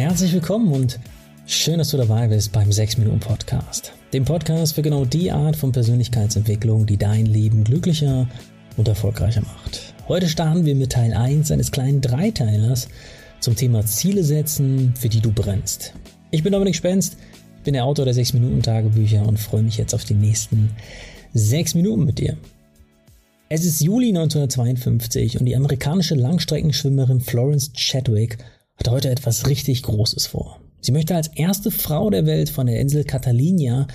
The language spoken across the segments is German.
Herzlich willkommen und schön, dass du dabei bist beim 6 Minuten Podcast. Dem Podcast für genau die Art von Persönlichkeitsentwicklung, die dein Leben glücklicher und erfolgreicher macht. Heute starten wir mit Teil 1 eines kleinen Dreiteilers zum Thema Ziele setzen, für die du brennst. Ich bin Dominik Spenst, bin der Autor der 6 Minuten Tagebücher und freue mich jetzt auf die nächsten 6 Minuten mit dir. Es ist Juli 1952 und die amerikanische Langstreckenschwimmerin Florence Chadwick hat heute etwas richtig Großes vor. Sie möchte als erste Frau der Welt von der Insel Catalina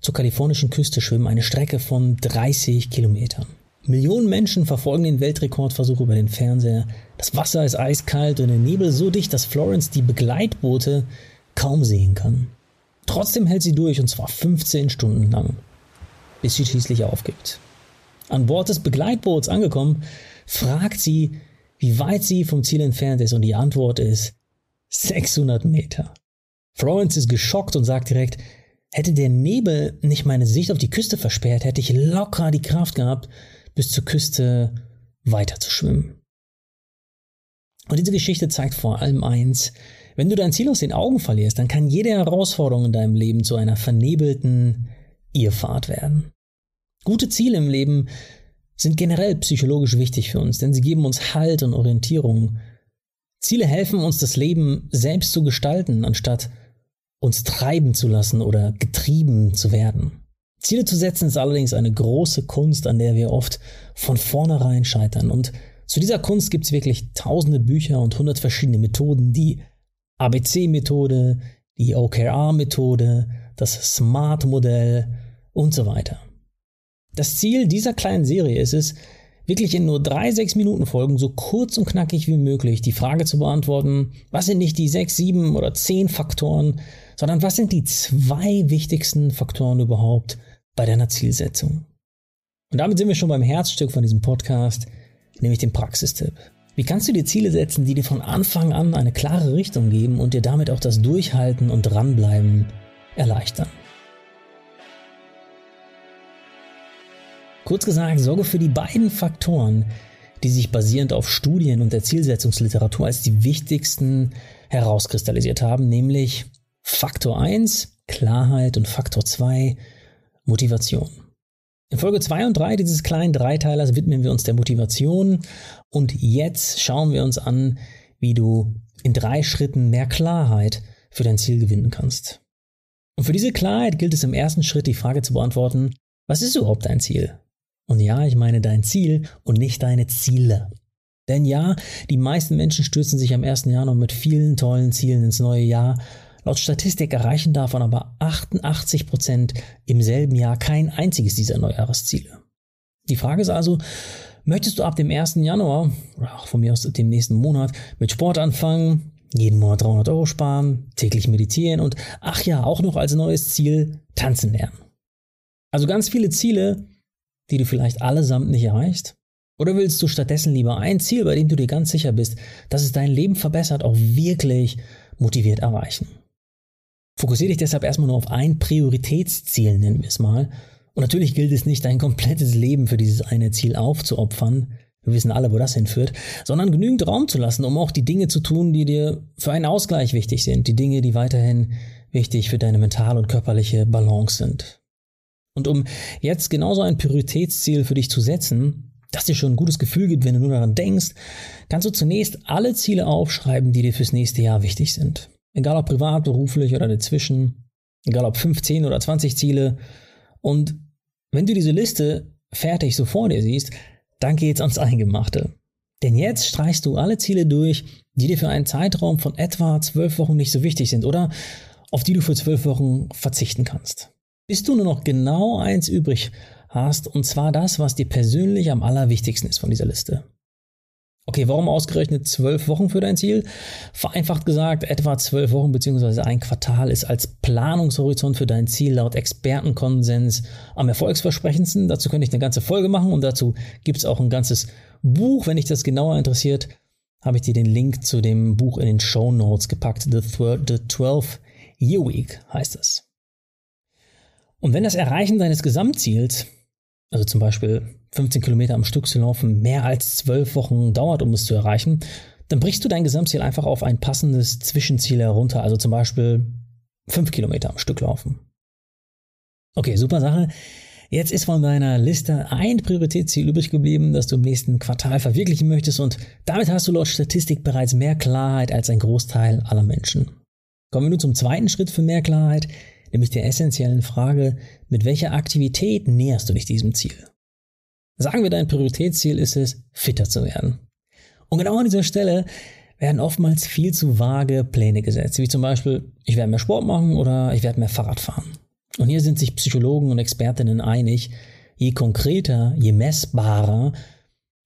zur kalifornischen Küste schwimmen, eine Strecke von 30 Kilometern. Millionen Menschen verfolgen den Weltrekordversuch über den Fernseher. Das Wasser ist eiskalt und der Nebel so dicht, dass Florence die Begleitboote kaum sehen kann. Trotzdem hält sie durch und zwar 15 Stunden lang, bis sie schließlich aufgibt. An Bord des Begleitboots angekommen, fragt sie, wie weit sie vom Ziel entfernt ist und die Antwort ist 600 Meter. Florence ist geschockt und sagt direkt, hätte der Nebel nicht meine Sicht auf die Küste versperrt, hätte ich locker die Kraft gehabt, bis zur Küste weiter zu schwimmen. Und diese Geschichte zeigt vor allem eins, wenn du dein Ziel aus den Augen verlierst, dann kann jede Herausforderung in deinem Leben zu einer vernebelten Irrfahrt werden. Gute Ziele im Leben sind generell psychologisch wichtig für uns, denn sie geben uns Halt und Orientierung. Ziele helfen uns, das Leben selbst zu gestalten, anstatt uns treiben zu lassen oder getrieben zu werden. Ziele zu setzen ist allerdings eine große Kunst, an der wir oft von vornherein scheitern. Und zu dieser Kunst gibt es wirklich tausende Bücher und hundert verschiedene Methoden. Die ABC-Methode, die OKR-Methode, das SMART-Modell und so weiter. Das Ziel dieser kleinen Serie ist es, wirklich in nur drei, sechs Minuten Folgen so kurz und knackig wie möglich die Frage zu beantworten, was sind nicht die sechs, sieben oder zehn Faktoren, sondern was sind die zwei wichtigsten Faktoren überhaupt bei deiner Zielsetzung. Und damit sind wir schon beim Herzstück von diesem Podcast, nämlich dem Praxistipp. Wie kannst du dir Ziele setzen, die dir von Anfang an eine klare Richtung geben und dir damit auch das Durchhalten und Dranbleiben erleichtern? Kurz gesagt, sorge für die beiden Faktoren, die sich basierend auf Studien und der Zielsetzungsliteratur als die wichtigsten herauskristallisiert haben, nämlich Faktor 1, Klarheit und Faktor 2, Motivation. In Folge 2 und 3 dieses kleinen Dreiteilers widmen wir uns der Motivation und jetzt schauen wir uns an, wie du in drei Schritten mehr Klarheit für dein Ziel gewinnen kannst. Und für diese Klarheit gilt es im ersten Schritt die Frage zu beantworten, was ist überhaupt dein Ziel? Und ja, ich meine dein Ziel und nicht deine Ziele. Denn ja, die meisten Menschen stürzen sich am 1. Januar mit vielen tollen Zielen ins neue Jahr. Laut Statistik erreichen davon aber 88 Prozent im selben Jahr kein einziges dieser Neujahresziele. Die Frage ist also, möchtest du ab dem 1. Januar, oder auch von mir aus dem nächsten Monat, mit Sport anfangen, jeden Monat 300 Euro sparen, täglich meditieren und ach ja, auch noch als neues Ziel tanzen lernen. Also ganz viele Ziele, die du vielleicht allesamt nicht erreichst? Oder willst du stattdessen lieber ein Ziel, bei dem du dir ganz sicher bist, dass es dein Leben verbessert, auch wirklich motiviert erreichen? Fokussiere dich deshalb erstmal nur auf ein Prioritätsziel, nennen wir es mal. Und natürlich gilt es nicht, dein komplettes Leben für dieses eine Ziel aufzuopfern. Wir wissen alle, wo das hinführt, sondern genügend Raum zu lassen, um auch die Dinge zu tun, die dir für einen Ausgleich wichtig sind, die Dinge, die weiterhin wichtig für deine mentale und körperliche Balance sind. Und um jetzt genauso ein Prioritätsziel für dich zu setzen, das dir schon ein gutes Gefühl gibt, wenn du nur daran denkst, kannst du zunächst alle Ziele aufschreiben, die dir fürs nächste Jahr wichtig sind. Egal ob privat, beruflich oder dazwischen, egal ob 15 oder 20 Ziele. Und wenn du diese Liste fertig so vor dir siehst, dann geht's ans Eingemachte. Denn jetzt streichst du alle Ziele durch, die dir für einen Zeitraum von etwa zwölf Wochen nicht so wichtig sind oder auf die du für zwölf Wochen verzichten kannst bis du nur noch genau eins übrig hast, und zwar das, was dir persönlich am allerwichtigsten ist von dieser Liste. Okay, warum ausgerechnet zwölf Wochen für dein Ziel? Vereinfacht gesagt, etwa zwölf Wochen bzw. ein Quartal ist als Planungshorizont für dein Ziel laut Expertenkonsens am erfolgsversprechendsten. Dazu könnte ich eine ganze Folge machen und dazu gibt es auch ein ganzes Buch. Wenn dich das genauer interessiert, habe ich dir den Link zu dem Buch in den Show Notes gepackt. The, The 12 Year Week heißt es. Und wenn das Erreichen deines Gesamtziels, also zum Beispiel 15 Kilometer am Stück zu laufen, mehr als zwölf Wochen dauert, um es zu erreichen, dann brichst du dein Gesamtziel einfach auf ein passendes Zwischenziel herunter, also zum Beispiel 5 Kilometer am Stück laufen. Okay, super Sache. Jetzt ist von deiner Liste ein Prioritätsziel übrig geblieben, das du im nächsten Quartal verwirklichen möchtest und damit hast du laut Statistik bereits mehr Klarheit als ein Großteil aller Menschen. Kommen wir nun zum zweiten Schritt für mehr Klarheit, nämlich der essentiellen Frage, mit welcher Aktivität näherst du dich diesem Ziel? Sagen wir, dein Prioritätsziel ist es, fitter zu werden. Und genau an dieser Stelle werden oftmals viel zu vage Pläne gesetzt, wie zum Beispiel, ich werde mehr Sport machen oder ich werde mehr Fahrrad fahren. Und hier sind sich Psychologen und Expertinnen einig, je konkreter, je messbarer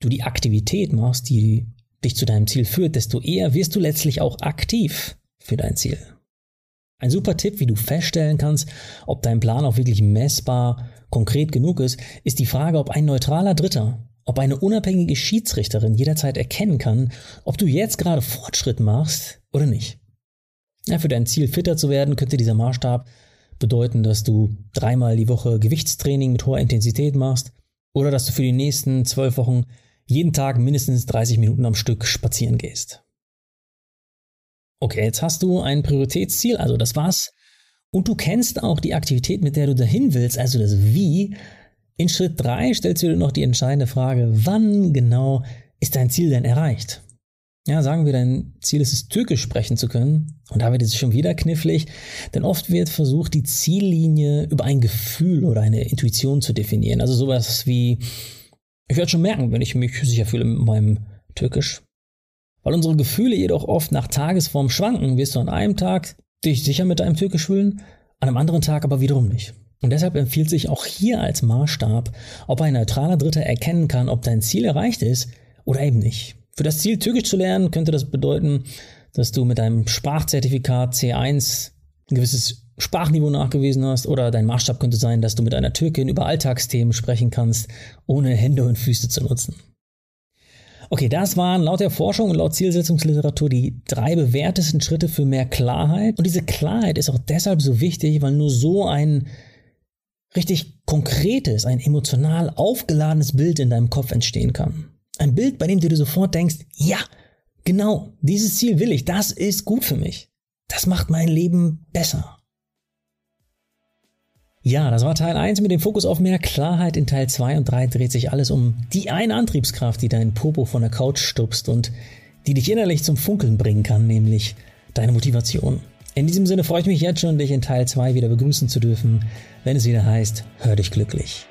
du die Aktivität machst, die dich zu deinem Ziel führt, desto eher wirst du letztlich auch aktiv für dein Ziel. Ein super Tipp, wie du feststellen kannst, ob dein Plan auch wirklich messbar konkret genug ist, ist die Frage, ob ein neutraler Dritter, ob eine unabhängige Schiedsrichterin jederzeit erkennen kann, ob du jetzt gerade Fortschritt machst oder nicht. Ja, für dein Ziel fitter zu werden, könnte dieser Maßstab bedeuten, dass du dreimal die Woche Gewichtstraining mit hoher Intensität machst oder dass du für die nächsten zwölf Wochen jeden Tag mindestens 30 Minuten am Stück spazieren gehst. Okay, jetzt hast du ein Prioritätsziel, also das war's. Und du kennst auch die Aktivität, mit der du dahin willst, also das Wie. In Schritt 3 stellst du dir noch die entscheidende Frage, wann genau ist dein Ziel denn erreicht? Ja, sagen wir, dein Ziel ist es, Türkisch sprechen zu können. Und da wird es schon wieder knifflig, denn oft wird versucht, die Ziellinie über ein Gefühl oder eine Intuition zu definieren. Also sowas wie, ich werde schon merken, wenn ich mich sicher fühle mit meinem Türkisch. Weil unsere Gefühle jedoch oft nach Tagesform schwanken, wirst du an einem Tag dich sicher mit deinem Türkisch fühlen, an einem anderen Tag aber wiederum nicht. Und deshalb empfiehlt sich auch hier als Maßstab, ob ein neutraler Dritter erkennen kann, ob dein Ziel erreicht ist oder eben nicht. Für das Ziel, Türkisch zu lernen, könnte das bedeuten, dass du mit deinem Sprachzertifikat C1 ein gewisses Sprachniveau nachgewiesen hast oder dein Maßstab könnte sein, dass du mit einer Türkin über Alltagsthemen sprechen kannst, ohne Hände und Füße zu nutzen. Okay, das waren laut der Forschung und laut Zielsetzungsliteratur die drei bewährtesten Schritte für mehr Klarheit. Und diese Klarheit ist auch deshalb so wichtig, weil nur so ein richtig konkretes, ein emotional aufgeladenes Bild in deinem Kopf entstehen kann. Ein Bild, bei dem du dir sofort denkst, ja, genau, dieses Ziel will ich, das ist gut für mich. Das macht mein Leben besser. Ja, das war Teil 1 mit dem Fokus auf mehr Klarheit. In Teil 2 und 3 dreht sich alles um die eine Antriebskraft, die deinen Popo von der Couch stupst und die dich innerlich zum Funkeln bringen kann, nämlich deine Motivation. In diesem Sinne freue ich mich jetzt schon, dich in Teil 2 wieder begrüßen zu dürfen, wenn es wieder heißt, hör dich glücklich.